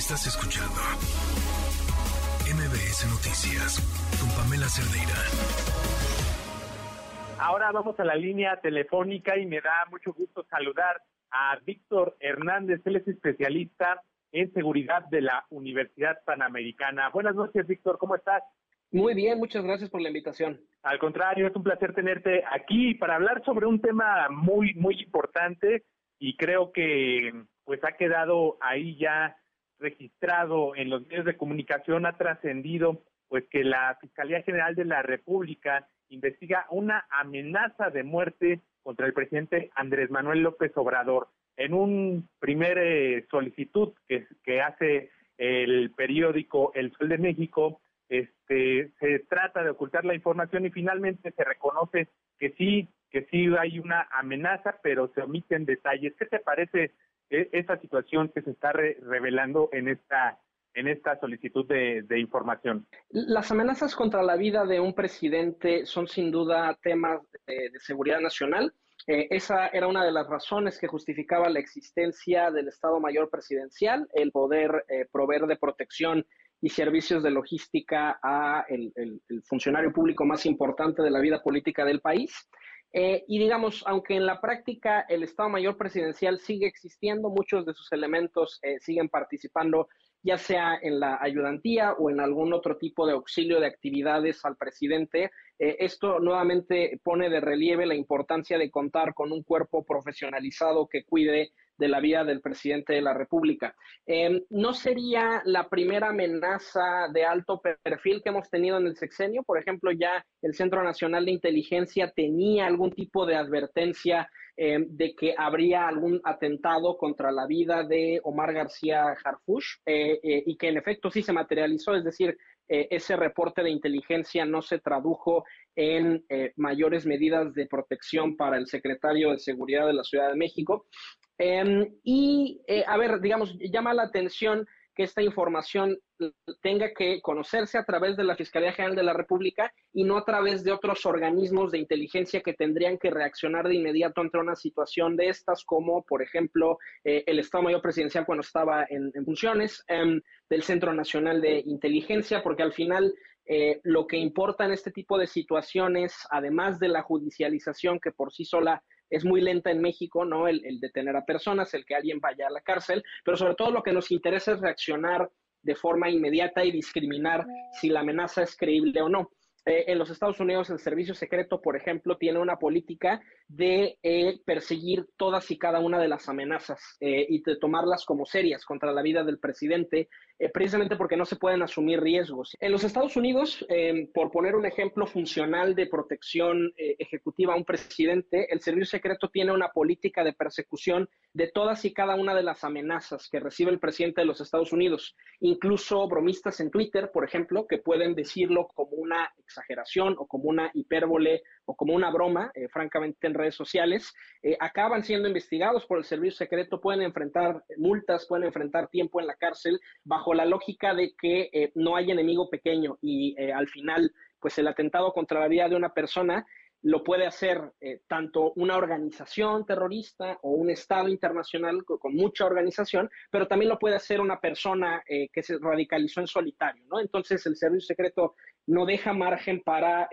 Estás escuchando MBS Noticias con Pamela Cerdeira. Ahora vamos a la línea telefónica y me da mucho gusto saludar a Víctor Hernández. Él es especialista en seguridad de la Universidad Panamericana. Buenas noches, Víctor. ¿Cómo estás? Muy bien, muchas gracias por la invitación. Al contrario, es un placer tenerte aquí para hablar sobre un tema muy, muy importante y creo que pues ha quedado ahí ya registrado en los medios de comunicación, ha trascendido pues que la Fiscalía General de la República investiga una amenaza de muerte contra el presidente Andrés Manuel López Obrador. En un primer eh, solicitud que, que hace el periódico El Sol de México, este, se trata de ocultar la información y finalmente se reconoce que sí, que sí hay una amenaza, pero se omiten detalles. ¿Qué te parece esa situación que se está revelando en esta en esta solicitud de, información. Las amenazas contra la vida de un presidente son sin duda temas de, seguridad nacional. Eh, esa era una de las razones que justificaba la existencia del Estado Mayor Presidencial, el poder eh, proveer de protección y servicios de logística a el, funcionario público más importante de la vida política del país. Eh, y digamos, aunque en la práctica el Estado Mayor Presidencial sigue existiendo, muchos de sus elementos eh, siguen participando, ya sea en la ayudantía o en algún otro tipo de auxilio de actividades al presidente. Eh, esto nuevamente pone de relieve la importancia de contar con un cuerpo profesionalizado que cuide de la vida del presidente de la República. Em, ¿No sería la primera amenaza de alto perfil que hemos tenido en el sexenio? Por ejemplo, ya el Centro Nacional de Inteligencia tenía algún tipo de advertencia em, de que habría algún atentado contra la vida de Omar García Harfush eh, eh, y que en efecto sí se materializó, es decir, eh, ese reporte de inteligencia no se tradujo en mayores medidas de protección para el secretario de Seguridad de la Ciudad de México. Em, y, eh, a ver, digamos, llama la atención que esta información tenga que conocerse a través de la Fiscalía General de la República y no a través de otros organismos de inteligencia que tendrían que reaccionar de inmediato ante una situación de estas, como por ejemplo eh, el Estado Mayor Presidencial cuando estaba en, funciones, em, del Centro Nacional de Inteligencia, porque al final eh, lo que importa en este tipo de situaciones, además de la judicialización que por sí sola es muy lenta en México, ¿no? El, detener a personas, el que alguien vaya a la cárcel, pero sobre todo lo que nos interesa es reaccionar de forma inmediata y discriminar si la amenaza es creíble o no. Eh, en los Estados Unidos el servicio secreto, por ejemplo, tiene una política de eh, perseguir todas y cada una de las amenazas eh, y de tomarlas como serias contra la vida del presidente, precisamente porque no se pueden asumir riesgos. En los Estados Unidos, por poner un ejemplo funcional de protección ejecutiva a un presidente, el servicio secreto tiene una política de persecución de todas y cada una de las amenazas que recibe el presidente de los Estados Unidos, incluso bromistas en Twitter, por ejemplo, que pueden decirlo como una exageración o como una hipérbole o como una broma, eh, francamente en redes sociales, eh, acaban siendo investigados por el servicio secreto, pueden enfrentar multas, pueden enfrentar tiempo en la cárcel, bajo la lógica de que eh, no hay enemigo pequeño y al final, pues el atentado contra la vida de una persona lo puede hacer tanto una organización terrorista o un Estado internacional con, mucha organización, pero también lo puede hacer una persona que se radicalizó en solitario, ¿no? Entonces el servicio secreto no deja margen para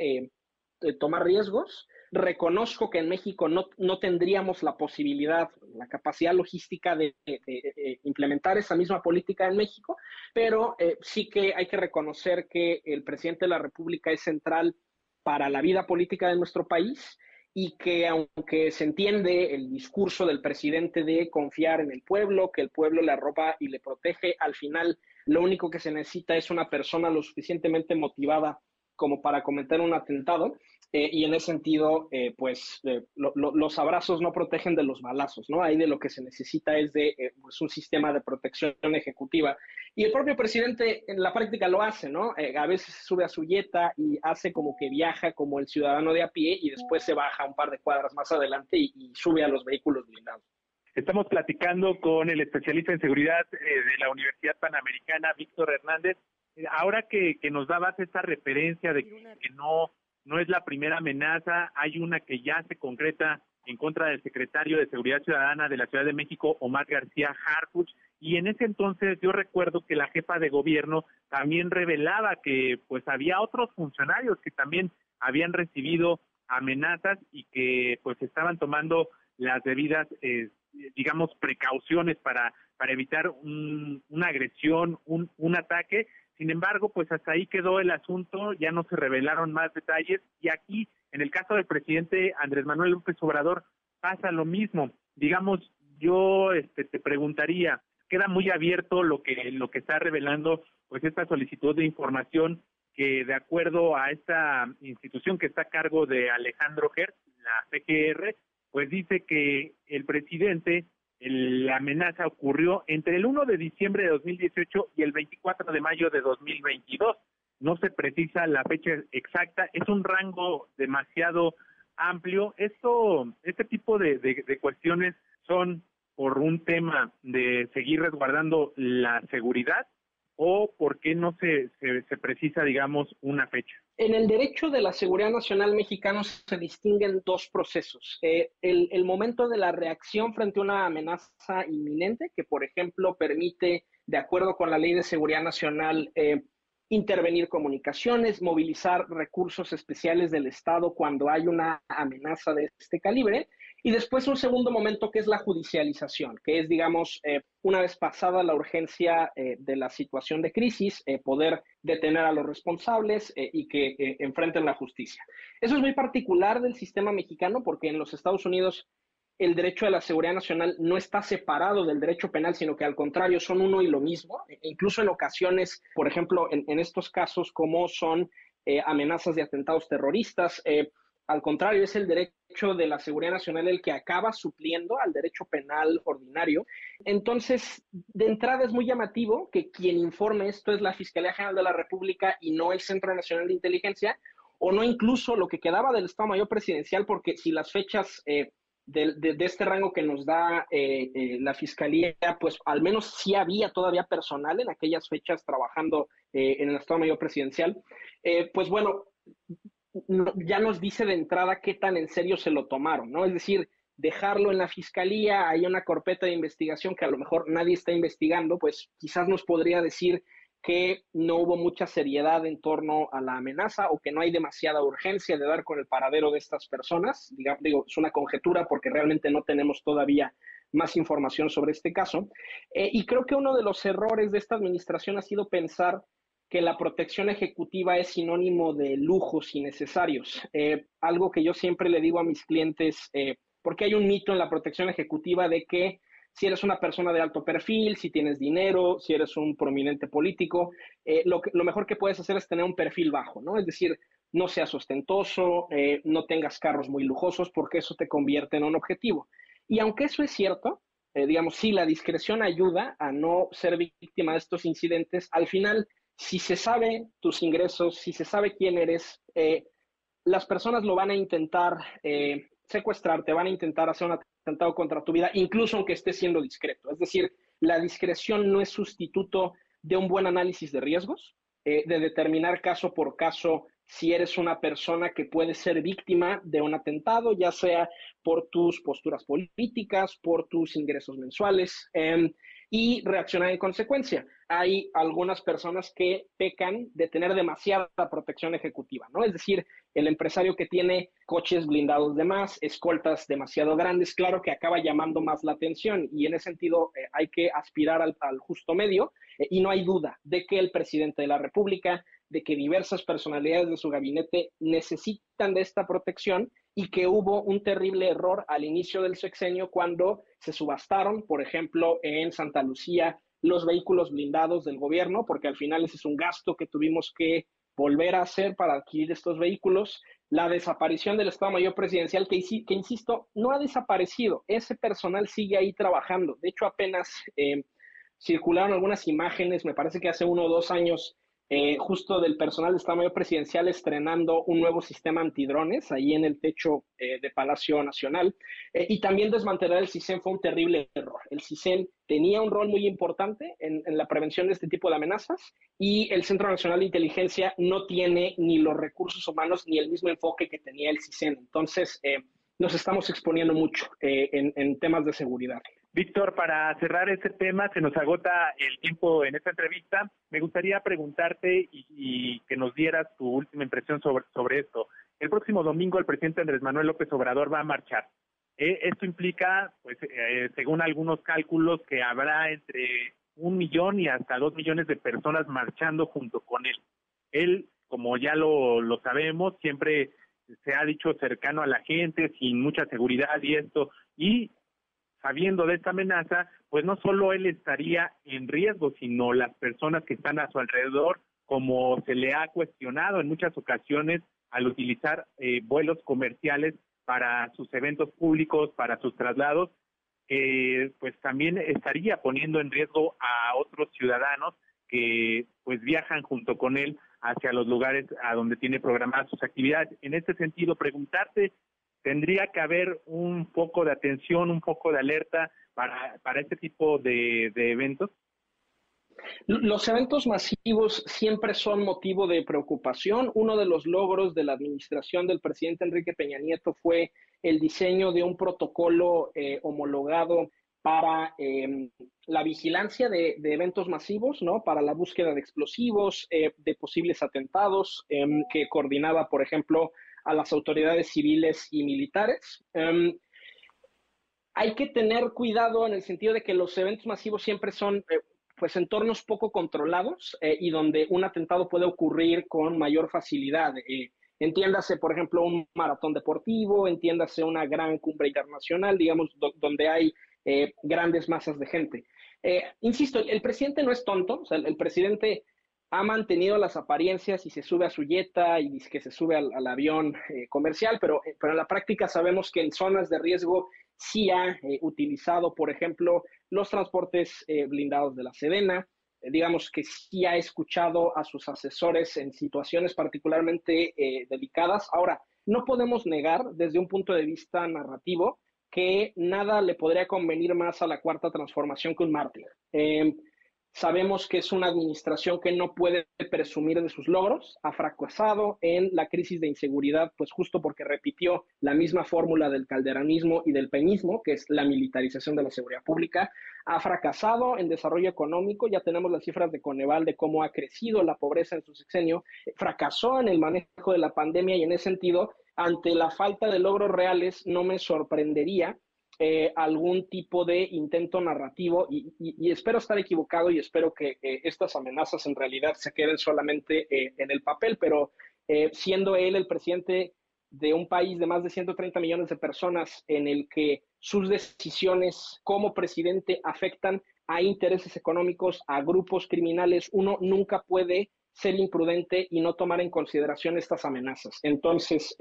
tomar riesgos. Reconozco que en México no, no, tendríamos la posibilidad, la capacidad logística de, de implementar esa misma política en México, pero sí que hay que reconocer que el presidente de la República es central para la vida política de nuestro país y que aunque se entiende el discurso del presidente de confiar en el pueblo, que el pueblo le arropa y le protege, al final lo único que se necesita es una persona lo suficientemente motivada como para cometer un atentado eh, y en ese sentido, eh, pues eh, los abrazos no protegen de los balazos, ¿no? Ahí de lo que se necesita es de pues, un sistema de protección ejecutiva. Y el propio presidente en la práctica lo hace, ¿no? a veces sube a su yeta y hace como que viaja como el ciudadano de a pie y después se baja un par de cuadras más adelante y, sube a los vehículos blindados. Estamos platicando con el especialista en seguridad de la Universidad Panamericana, Víctor Hernández. Ahora que, que nos dabas esta referencia de que no no es la primera amenaza, hay una que ya se concreta en contra del secretario de Seguridad Ciudadana de la Ciudad de México, Omar García Harfuch, y en ese entonces yo recuerdo que la jefa de gobierno también revelaba que pues había otros funcionarios que también habían recibido amenazas y que pues estaban tomando las debidas eh, digamos precauciones para para evitar una agresión un, un ataque sin embargo pues hasta ahí quedó el asunto ya no se revelaron más detalles y aquí en el caso del presidente Andrés Manuel López Obrador pasa lo mismo. Digamos yo este, te preguntaría queda muy abierto lo que lo que está revelando pues esta solicitud de información que de acuerdo a esta institución que está a cargo de Alejandro Hertz, la PGR, pues dice que el presidente la amenaza ocurrió entre el 1 de diciembre de 2018 y el 24 de mayo de 2022. No se precisa la fecha exacta, es un rango demasiado amplio. Esto, este tipo de, de cuestiones son por un tema de seguir resguardando la seguridad o por qué no se, se, precisa, digamos, una fecha? En el derecho de la seguridad nacional mexicano se distinguen dos procesos. Eh, el, momento de la reacción frente a una amenaza inminente, que por ejemplo permite, de acuerdo con la ley de seguridad nacional, eh, intervenir comunicaciones, movilizar recursos especiales del Estado cuando hay una amenaza de este calibre, y después un segundo momento que es la judicialización, que es, digamos, eh, una vez pasada la urgencia eh, de la situación de crisis, eh, poder detener a los responsables y que enfrenten la justicia. Eso es muy particular del sistema mexicano porque en los Estados Unidos el derecho a la seguridad nacional no está separado del derecho penal, sino que al contrario son uno y lo mismo. E incluso en ocasiones, por ejemplo, en, en estos casos como son amenazas de atentados terroristas, al contrario, es el derecho de la seguridad nacional el que acaba supliendo al derecho penal ordinario. Entonces, de entrada es muy llamativo que quien informe esto es la Fiscalía General de la República y no el Centro Nacional de Inteligencia, o no incluso lo que quedaba del Estado Mayor Presidencial, porque si las fechas eh, de, este rango que nos da eh, eh, la Fiscalía, pues al menos sí había todavía personal en aquellas fechas trabajando en el Estado Mayor Presidencial, pues bueno, ya nos dice de entrada qué tan en serio se lo tomaron, ¿no? Es decir, dejarlo en la fiscalía, hay una carpeta de investigación que a lo mejor nadie está investigando, pues quizás nos podría decir que no hubo mucha seriedad en torno a la amenaza o que no hay demasiada urgencia de dar con el paradero de estas personas. digo, es una conjetura porque realmente no tenemos todavía más información sobre este caso. Eh, y creo que uno de los errores de esta administración ha sido pensar que la protección ejecutiva es sinónimo de lujos innecesarios. Eh, algo que yo siempre le digo a mis clientes, eh, porque hay un mito en la protección ejecutiva de que si eres una persona de alto perfil, si tienes dinero, si eres un prominente político, eh, lo, mejor que puedes hacer es tener un perfil bajo, ¿no? Es decir, no seas ostentoso, no tengas carros muy lujosos, porque eso te convierte en un objetivo. Y aunque eso es cierto, digamos, sí, la discreción ayuda a no ser víctima de estos incidentes, al final si se sabe tus ingresos, si se sabe quién eres, eh, las personas lo van a intentar eh, secuestrar, te van a intentar hacer un atentado contra tu vida, incluso aunque estés siendo discreto. Es decir, la discreción no es sustituto de un buen análisis de riesgos, eh, de determinar caso por caso si eres una persona que puede ser víctima de un atentado, ya sea por tus posturas políticas, por tus ingresos mensuales. Em, y reaccionar en consecuencia. Hay algunas personas que pecan de tener demasiada protección ejecutiva, ¿no? Es decir, el empresario que tiene coches blindados de más, escoltas demasiado grandes, claro que acaba llamando más la atención y en ese sentido eh, hay que aspirar al, justo medio eh, y no hay duda de que el presidente de la República, de que diversas personalidades de su gabinete necesitan de esta protección y que hubo un terrible error al inicio del sexenio cuando se subastaron, por ejemplo, en Santa Lucía, los vehículos blindados del gobierno, porque al final ese es un gasto que tuvimos que volver a hacer para adquirir estos vehículos. La desaparición del Estado Mayor Presidencial, que, que insisto, no ha desaparecido, ese personal sigue ahí trabajando. De hecho, apenas eh, circularon algunas imágenes, me parece que hace uno o dos años, eh, justo del personal de Estado Mayor Presidencial estrenando un nuevo sistema antidrones ahí en el techo eh, de Palacio Nacional. Eh, y también desmantelar el CISEN fue un terrible error. El CISEN tenía un rol muy importante en, la prevención de este tipo de amenazas y el Centro Nacional de Inteligencia no tiene ni los recursos humanos ni el mismo enfoque que tenía el CISEN. Entonces, nos estamos exponiendo mucho en temas de seguridad. Víctor, para cerrar este tema, se nos agota el tiempo en esta entrevista. Me gustaría preguntarte y, que nos dieras tu última impresión sobre, sobre esto. El próximo domingo el presidente Andrés Manuel López Obrador va a marchar. Eh, esto implica, pues, eh, según algunos cálculos, que habrá entre un millón y hasta dos millones de personas marchando junto con él. Él, como ya lo, lo sabemos, siempre se ha dicho cercano a la gente, sin mucha seguridad y esto, y sabiendo de esta amenaza, pues no solo él estaría en riesgo, sino las personas que están a su alrededor, como se le ha cuestionado en muchas ocasiones al utilizar eh, vuelos comerciales para sus eventos públicos, para sus traslados, pues también estaría poniendo en riesgo a otros ciudadanos que pues viajan junto con él hacia los lugares a donde tiene programadas sus actividades. En este sentido, preguntarte tendría que haber un poco de atención, un poco de alerta para, para este tipo de, eventos? Los eventos masivos siempre son motivo de preocupación. Uno de los logros de la administración del presidente Enrique Peña Nieto fue el diseño de un protocolo eh, homologado para em, la vigilancia de, eventos masivos, ¿no? Para la búsqueda de explosivos, eh, de posibles atentados, em, que coordinaba, por ejemplo, a las autoridades civiles y militares. Em, hay que tener cuidado en el sentido de que los eventos masivos siempre son eh, pues entornos poco controlados eh, y donde un atentado puede ocurrir con mayor facilidad. Eh, entiéndase, por ejemplo, un maratón deportivo, entiéndase una gran cumbre internacional, digamos, donde hay grandes masas de gente. insisto, el presidente no es tonto, o sea, el presidente ha mantenido las apariencias y se sube a su yeta y dice que se sube al, avión eh, comercial, pero, eh, pero en la práctica sabemos que en zonas de riesgo sí ha eh, utilizado, por ejemplo, los transportes blindados de la Sedena, digamos que sí ha escuchado a sus asesores en situaciones particularmente delicadas. Ahora, no podemos negar desde un punto de vista narrativo que nada le podría convenir más a la cuarta transformación que un mártir. Sabemos que es una administración que no puede presumir de sus logros, ha fracasado en la crisis de inseguridad, pues justo porque repitió la misma fórmula del calderanismo y del peñismo, que es la militarización de la seguridad pública, ha fracasado en desarrollo económico, ya tenemos las cifras de Coneval de cómo ha crecido la pobreza en su sexenio, fracasó en el manejo de la pandemia y en ese sentido, ante la falta de logros reales, no me sorprendería eh, algún tipo de intento narrativo y, espero estar equivocado y espero que estas amenazas en realidad se queden solamente eh, en el papel, pero eh, siendo él el presidente de un país de más de 130 millones de personas en el que sus decisiones como presidente afectan a intereses económicos, a grupos criminales, uno nunca puede ser imprudente y no tomar en consideración estas amenazas. Entonces,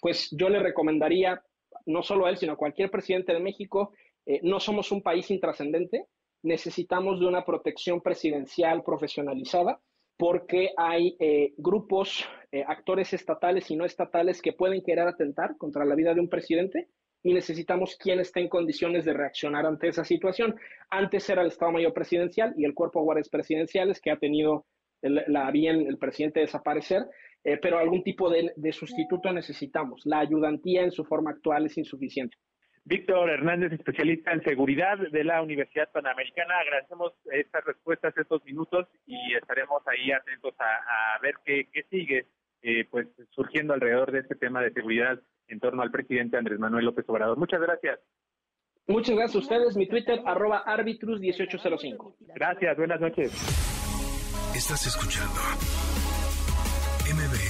pues yo le recomendaría no solo él, sino cualquier presidente de México, eh, no somos un país intrascendente, necesitamos de una protección presidencial profesionalizada porque hay eh, grupos, eh, actores estatales y no estatales que pueden querer atentar contra la vida de un presidente y necesitamos quien esté en condiciones de reaccionar ante esa situación. Antes era el Estado Mayor Presidencial y el Cuerpo de Guardias Presidenciales que ha tenido la bien el presidente desaparecer, eh, pero algún tipo de, sustituto necesitamos. La ayudantía en su forma actual es insuficiente. Víctor Hernández, especialista en seguridad de la Universidad Panamericana. Agradecemos estas respuestas, estos minutos y estaremos ahí atentos a, ver qué, sigue eh, pues surgiendo alrededor de este tema de seguridad en torno al presidente Andrés Manuel López Obrador. Muchas gracias. Muchas gracias a ustedes. Mi Twitter, arroba arbitrus1805. Gracias, buenas noches. Estás escuchando